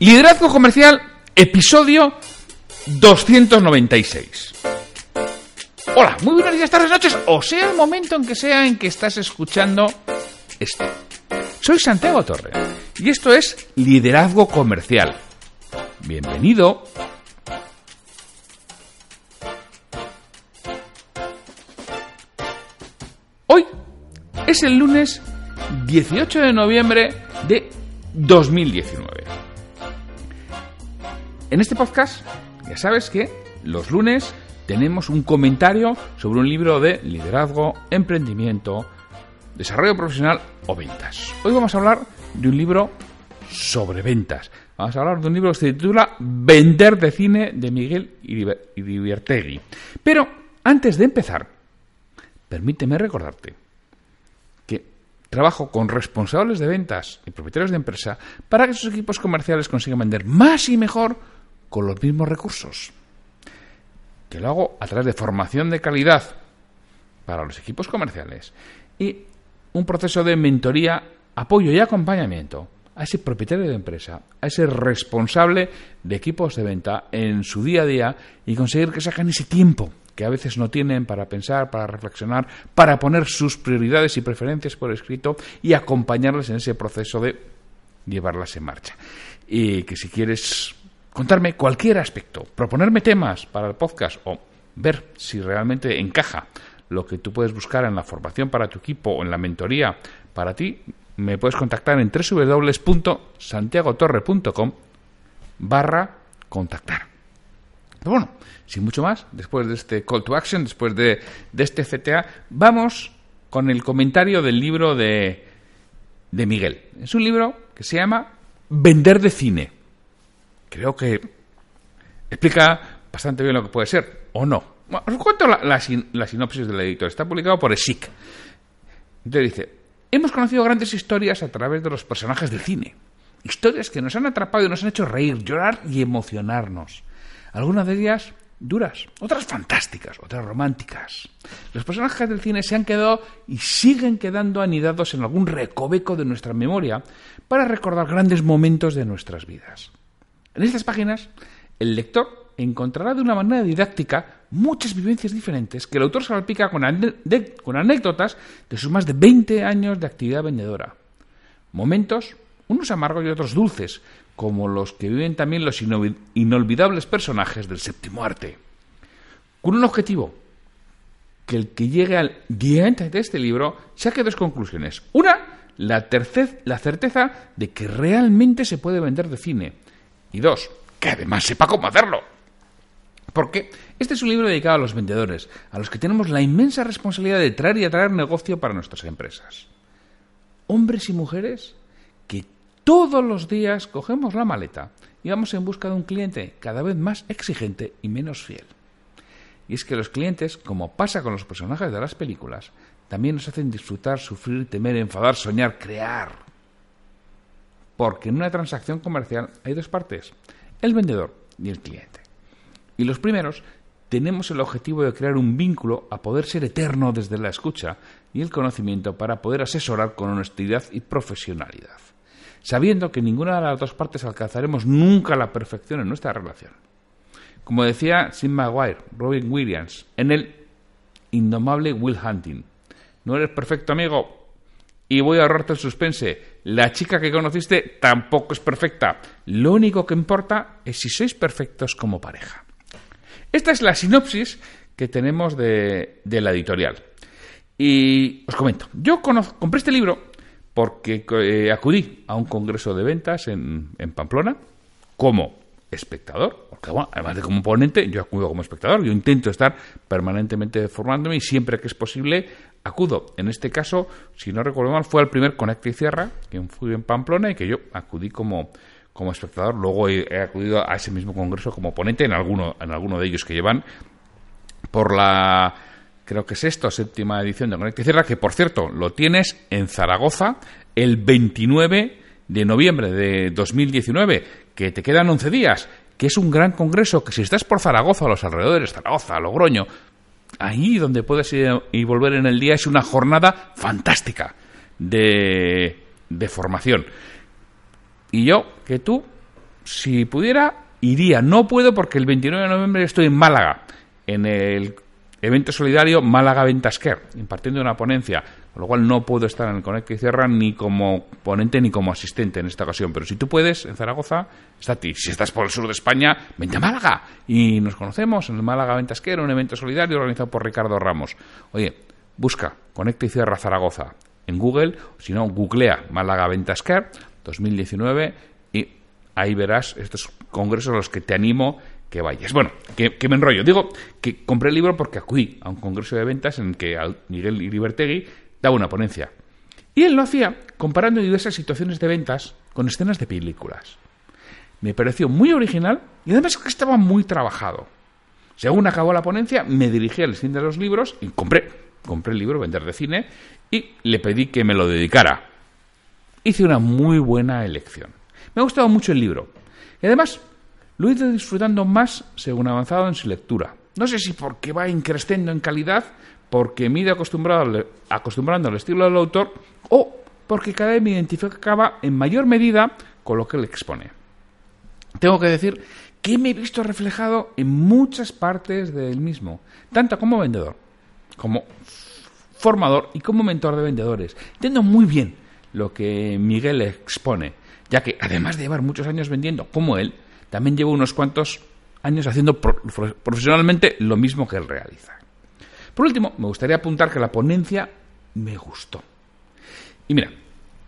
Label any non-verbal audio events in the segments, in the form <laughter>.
Liderazgo Comercial, episodio 296. Hola, muy buenos días, tardes, noches, o sea el momento en que sea en que estás escuchando esto. Soy Santiago Torre y esto es Liderazgo Comercial. Bienvenido. Hoy es el lunes 18 de noviembre de 2019. En este podcast, ya sabes que los lunes tenemos un comentario sobre un libro de liderazgo, emprendimiento, desarrollo profesional o ventas. Hoy vamos a hablar de un libro sobre ventas. Vamos a hablar de un libro que se titula Vender de cine de Miguel Iribertegui. Pero antes de empezar, permíteme recordarte que trabajo con responsables de ventas y propietarios de empresa para que sus equipos comerciales consigan vender más y mejor con los mismos recursos. Que lo hago a través de formación de calidad para los equipos comerciales y un proceso de mentoría, apoyo y acompañamiento a ese propietario de empresa, a ese responsable de equipos de venta en su día a día y conseguir que saquen ese tiempo que a veces no tienen para pensar, para reflexionar, para poner sus prioridades y preferencias por escrito y acompañarles en ese proceso de llevarlas en marcha. Y que si quieres contarme cualquier aspecto, proponerme temas para el podcast o ver si realmente encaja lo que tú puedes buscar en la formación para tu equipo o en la mentoría para ti, me puedes contactar en www.santiagotorre.com barra contactar. Pero bueno, sin mucho más, después de este call to action, después de, de este CTA, vamos con el comentario del libro de, de Miguel. Es un libro que se llama Vender de cine. Creo que explica bastante bien lo que puede ser, o no. Bueno, os cuento la, la, la sinopsis del editor. Está publicado por ESIC. Entonces dice, hemos conocido grandes historias a través de los personajes del cine. Historias que nos han atrapado y nos han hecho reír, llorar y emocionarnos. Algunas de ellas duras, otras fantásticas, otras románticas. Los personajes del cine se han quedado y siguen quedando anidados en algún recoveco de nuestra memoria para recordar grandes momentos de nuestras vidas. En estas páginas, el lector encontrará de una manera didáctica muchas vivencias diferentes que el autor salpica con, con anécdotas de sus más de 20 años de actividad vendedora. Momentos, unos amargos y otros dulces, como los que viven también los inolvidables personajes del séptimo arte. Con un objetivo, que el que llegue al diente de este libro saque dos conclusiones. Una, la, la certeza de que realmente se puede vender de cine. Y dos, que además sepa cómo hacerlo. Porque este es un libro dedicado a los vendedores, a los que tenemos la inmensa responsabilidad de traer y atraer negocio para nuestras empresas. Hombres y mujeres que todos los días cogemos la maleta y vamos en busca de un cliente cada vez más exigente y menos fiel. Y es que los clientes, como pasa con los personajes de las películas, también nos hacen disfrutar, sufrir, temer, enfadar, soñar, crear. Porque en una transacción comercial hay dos partes, el vendedor y el cliente. Y los primeros tenemos el objetivo de crear un vínculo a poder ser eterno desde la escucha y el conocimiento para poder asesorar con honestidad y profesionalidad, sabiendo que ninguna de las dos partes alcanzaremos nunca la perfección en nuestra relación. Como decía Sim Maguire, Robin Williams, en el indomable Will Hunting, no eres perfecto amigo y voy a ahorrarte el suspense. La chica que conociste tampoco es perfecta. Lo único que importa es si sois perfectos como pareja. Esta es la sinopsis que tenemos de, la editorial. Y os comento, yo compré este libro porque eh, acudí a un congreso de ventas en, Pamplona como espectador, porque además de como ponente, yo acudo como espectador, yo intento estar permanentemente formándome y siempre que es posible acudo. En este caso, si no recuerdo mal, fue al primer Conecta y Cierra, que fui en Pamplona y que yo acudí como, como espectador. Luego he, acudido a ese mismo congreso como ponente en alguno, en alguno de ellos que llevan por la creo que sexta o séptima edición de Conecta y Cierra, que por cierto lo tienes en Zaragoza el 29 de noviembre de 2019, que te quedan 11 días, que es un gran congreso que si estás por Zaragoza o los alrededores, Zaragoza, Logroño, ahí donde puedes ir y volver en el día es una jornada fantástica de, de formación. Y yo, que tú, si pudiera, iría. No puedo porque el 29 de noviembre estoy en Málaga, en el evento solidario Málaga Ventasquer, impartiendo una ponencia, con lo cual no puedo estar en el Conecta y Cierra ni como ponente ni como asistente en esta ocasión. Pero si tú puedes, en Zaragoza, está a ti. Si estás por el sur de España, vente a Málaga y nos conocemos en el Málaga Ventasquer, un evento solidario organizado por Ricardo Ramos. Oye, busca Conecta y Cierra Zaragoza en Google, si no, googlea Málaga Ventasquer 2019 y ahí verás estos congresos a los que te animo que vayas. Bueno, que, que, me enrollo. Digo que compré el libro porque acudí a un congreso de ventas en el que Miguel Iribertegui daba una ponencia. Y él lo hacía comparando diversas situaciones de ventas con escenas de películas. Me pareció muy original y además que estaba muy trabajado. Según acabó la ponencia, me dirigí al cine de los libros y compré, compré el libro Vender de Cine y le pedí que me lo dedicara. Hice una muy buena elección. Me ha gustado mucho el libro. Y además, lo he ido disfrutando más según avanzado en su lectura. No sé si porque va increciendo en calidad, porque me he ido acostumbrando al estilo del autor, o porque cada vez me identificaba en mayor medida con lo que él expone. Tengo que decir que me he visto reflejado en muchas partes del mismo, tanto como vendedor, como formador y como mentor de vendedores. Entiendo muy bien lo que Miguel expone, ya que además de llevar muchos años vendiendo como él, también llevo unos cuantos años haciendo profesionalmente lo mismo que él realiza. Por último, me gustaría apuntar que la ponencia me gustó. Y mira,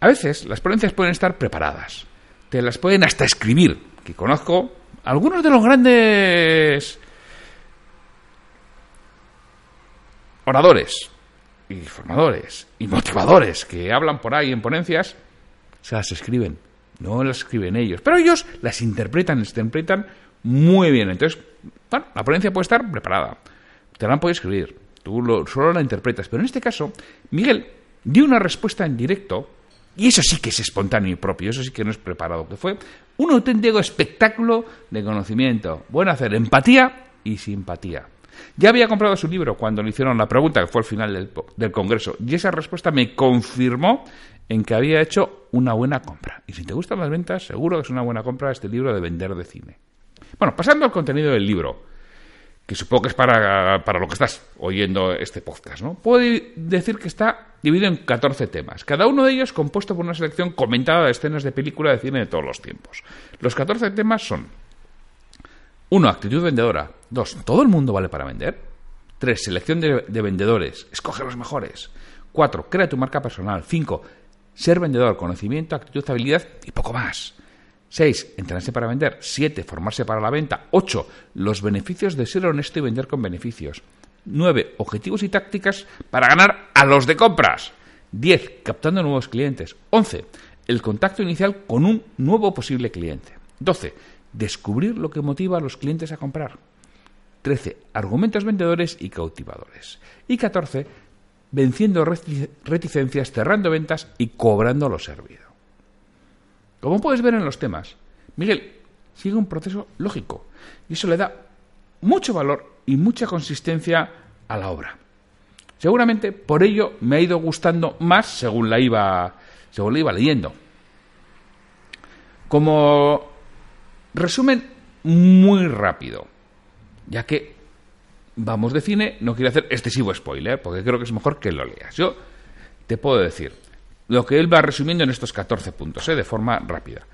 a veces las ponencias pueden estar preparadas, te las pueden hasta escribir, que conozco algunos de los grandes oradores y formadores y motivadores que hablan por ahí en ponencias, se las escriben no las escriben ellos, pero ellos las interpretan, las interpretan muy bien. Entonces, bueno, la ponencia puede estar preparada, te la han podido escribir, tú lo, solo la interpretas. Pero en este caso, Miguel dio una respuesta en directo, y eso sí que es espontáneo y propio, eso sí que no es preparado, que fue un auténtico espectáculo de conocimiento. Bueno hacer empatía y simpatía. Ya había comprado su libro cuando le hicieron la pregunta, que fue al final del, del, Congreso, y esa respuesta me confirmó en que había hecho una buena compra. Y si te gustan las ventas, seguro que es una buena compra este libro de vender de cine. Bueno, pasando al contenido del libro, que supongo que es para, para lo que estás oyendo este podcast, ¿no? Puedo decir que está dividido en 14 temas, cada uno de ellos compuesto por una selección comentada de escenas de película de cine de todos los tiempos. Los 14 temas son 1. Actitud vendedora. 2. ¿Todo el mundo vale para vender? 3. Selección de, de vendedores. Escoge los mejores. 4. Crea tu marca personal. 5 ser vendedor, conocimiento, actitud, habilidad y poco más. 6. Entrenarse para vender. 7. Formarse para la venta. 8. Los beneficios de ser honesto y vender con beneficios. 9. Objetivos y tácticas para ganar a los de compras. 10. Captando nuevos clientes. 11. El contacto inicial con un nuevo posible cliente. 12. Descubrir lo que motiva a los clientes a comprar. 13. Argumentos vendedores y cautivadores. Y 14 venciendo reticencias, cerrando ventas y cobrando lo servido. Como puedes ver en los temas, Miguel sigue un proceso lógico y eso le da mucho valor y mucha consistencia a la obra. Seguramente por ello me ha ido gustando más según la iba, según la iba leyendo. Como resumen muy rápido, ya que vamos de cine, no quiero hacer excesivo spoiler, porque creo que es mejor que lo leas. Yo te puedo decir lo que él va resumiendo en estos 14 puntos, ¿eh? de forma rápida.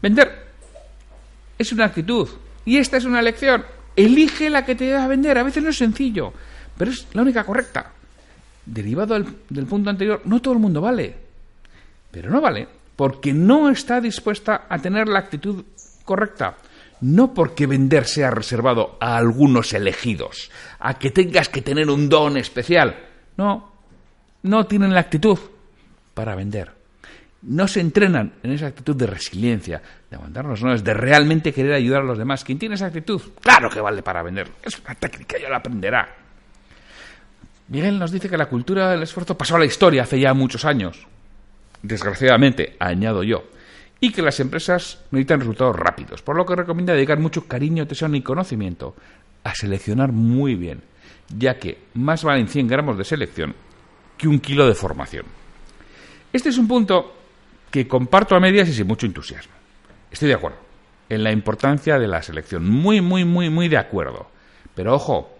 Vender es una actitud y esta es una lección. Elige la que te da a vender. A veces no es sencillo, pero es la única correcta. Derivado del punto anterior, no todo el mundo vale. Pero no vale porque no está dispuesta a tener la actitud correcta no porque vender sea reservado a algunos elegidos, a que tengas que tener un don especial. No, no tienen la actitud para vender. No se entrenan en esa actitud de resiliencia, de aguantarnos no, es de realmente querer ayudar a los demás. Quien tiene esa actitud, claro que vale para vender. Es una técnica, ya la aprenderá. Miguel nos dice que la cultura del esfuerzo pasó a la historia hace ya muchos años. Desgraciadamente, añado yo. Y que las empresas necesitan resultados rápidos, por lo que recomienda dedicar mucho cariño, tesón y conocimiento a seleccionar muy bien, ya que más valen 100 gramos de selección que un kilo de formación. Este es un punto que comparto a medias y sin mucho entusiasmo. Estoy de acuerdo en la importancia de la selección, muy, muy, muy, muy de acuerdo. Pero ojo,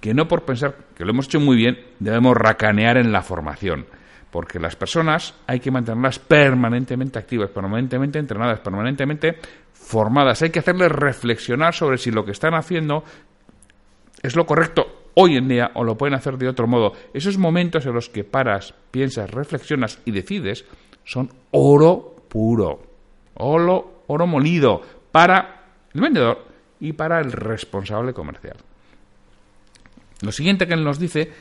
que no por pensar que lo hemos hecho muy bien debemos racanear en la formación, porque las personas hay que mantenerlas permanentemente activas, permanentemente entrenadas, permanentemente formadas. Hay que hacerles reflexionar sobre si lo que están haciendo es lo correcto hoy en día o lo pueden hacer de otro modo. Esos momentos en los que paras, piensas, reflexionas y decides son oro puro, oro, oro molido para el vendedor y para el responsable comercial. Lo siguiente que nos dice,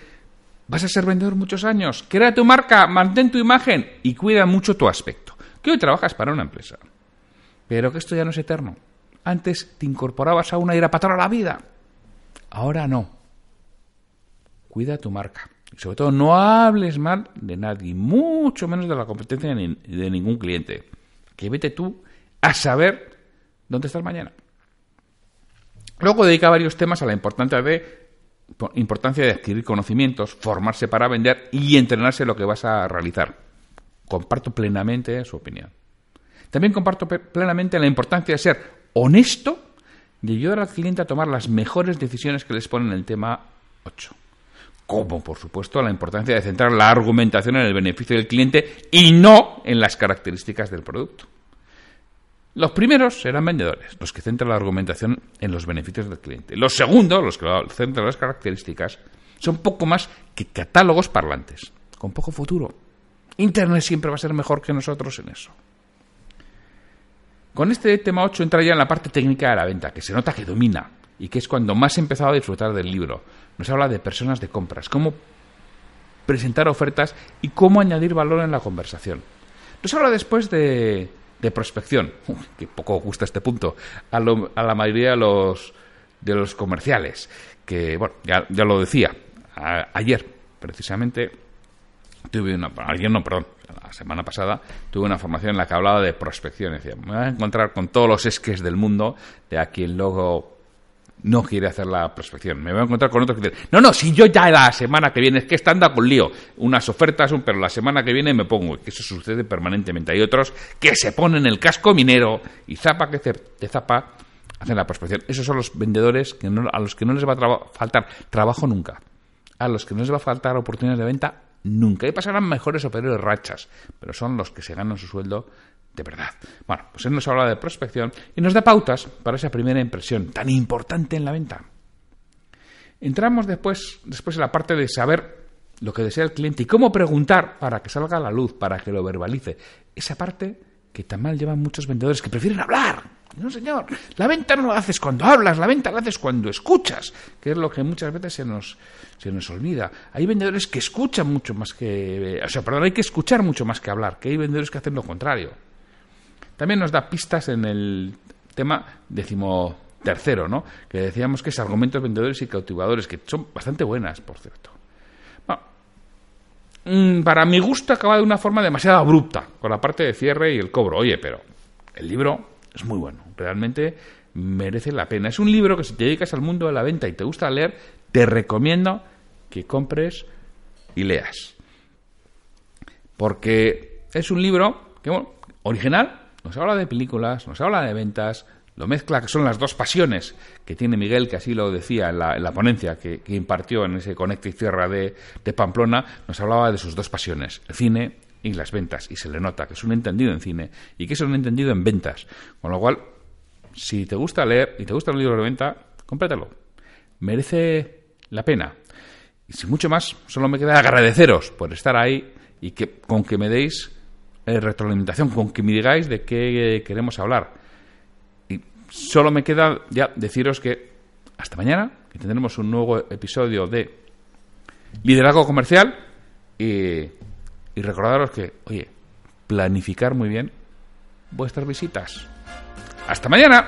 vas a ser vendedor muchos años, crea tu marca, mantén tu imagen y cuida mucho tu aspecto. Que hoy trabajas para una empresa, pero que esto ya no es eterno. Antes te incorporabas a una y era para toda la vida. Ahora no. Cuida tu marca. Y sobre todo, no hables mal de nadie, mucho menos de la competencia de ningún cliente. Que vete tú a saber dónde estás mañana. Luego dedica varios temas a la importancia de, importancia de adquirir conocimientos, formarse para vender y entrenarse en lo que vas a realizar. Comparto plenamente su opinión. También comparto plenamente la importancia de ser honesto y ayudar al cliente a tomar las mejores decisiones que les ponen en el tema 8. Como, por supuesto, la importancia de centrar la argumentación en el beneficio del cliente y no en las características del producto. Los primeros serán vendedores, los que centran la argumentación en los beneficios del cliente. Los segundos, los que centran las características, son poco más que catálogos parlantes, con poco futuro. Internet siempre va a ser mejor que nosotros en eso. Con este tema 8 entra ya en la parte técnica de la venta, que se nota que domina y que es cuando más he empezado a disfrutar del libro. Nos habla de personas de compras, cómo presentar ofertas y cómo añadir valor en la conversación. Nos habla después de, de prospección, <laughs> que poco gusta este punto, a, la mayoría de los, de los comerciales, que, bueno, ya, lo decía, ayer precisamente tuve una, ayer no, perdón, la semana pasada tuve una formación en la que hablaba de prospección. Decía, me voy a encontrar con todos los esques del mundo de a quien luego no quiere hacer la prospección. Me voy a encontrar con otros que dicen, no, no, si yo ya la semana que viene, es que está anda con lío. Unas ofertas, pero la semana que viene me pongo. Que eso sucede permanentemente. Hay otros que se ponen el casco minero y zapa que te zapa, hacen la prospección. Esos son los vendedores que a los que no les va a faltar trabajo nunca. A los que no les va a faltar oportunidades de venta nunca. Y pasarán mejores o peores rachas, pero son los que se ganan su sueldo de verdad. Bueno, pues él nos habla de prospección y nos da pautas para esa primera impresión tan importante en la venta. Entramos después, después en la parte de saber lo que desea el cliente y cómo preguntar para que salga a la luz, para que lo verbalice. Esa parte que tan mal llevan muchos vendedores que prefieren hablar. No, señor, la venta no la haces cuando hablas, la venta la haces cuando escuchas, que es lo que muchas veces se nos, se nos olvida. Hay vendedores que escuchan mucho más que... O sea, perdón, hay que escuchar mucho más que hablar, que hay vendedores que hacen lo contrario. También nos da pistas en el tema decimotercero, ¿no? Que decíamos que es argumentos vendedores y cautivadores, que son bastante buenas, por cierto. Mm, para mi gusto acaba de una forma demasiado abrupta, con la parte de cierre y el cobro. Oye, pero el libro es muy bueno, realmente merece la pena. Es un libro que si te dedicas al mundo de la venta y te gusta leer, te recomiendo que compres y leas. Porque es un libro que, bueno, original, nos habla de películas, nos habla de ventas, lo mezcla, que son las dos pasiones que tiene Miguel, que así lo decía en la, ponencia que, impartió en ese Conecta y Cierra de, de, Pamplona, nos hablaba de sus dos pasiones, el cine y las ventas, y se le nota que es un entendido en cine y que es un entendido en ventas. Con lo cual, si te gusta leer y te gusta el libro de venta, cómpratelo. Merece la pena. Y sin mucho más, solo me queda agradeceros por estar ahí y que con que me deis eh, retroalimentación, con que me digáis de qué queremos hablar. Y solo me queda ya deciros que hasta mañana, que tendremos un nuevo episodio de Liderazgo Comercial Y, y recordaros que, oye, planificar muy bien vuestras visitas. ¡Hasta mañana!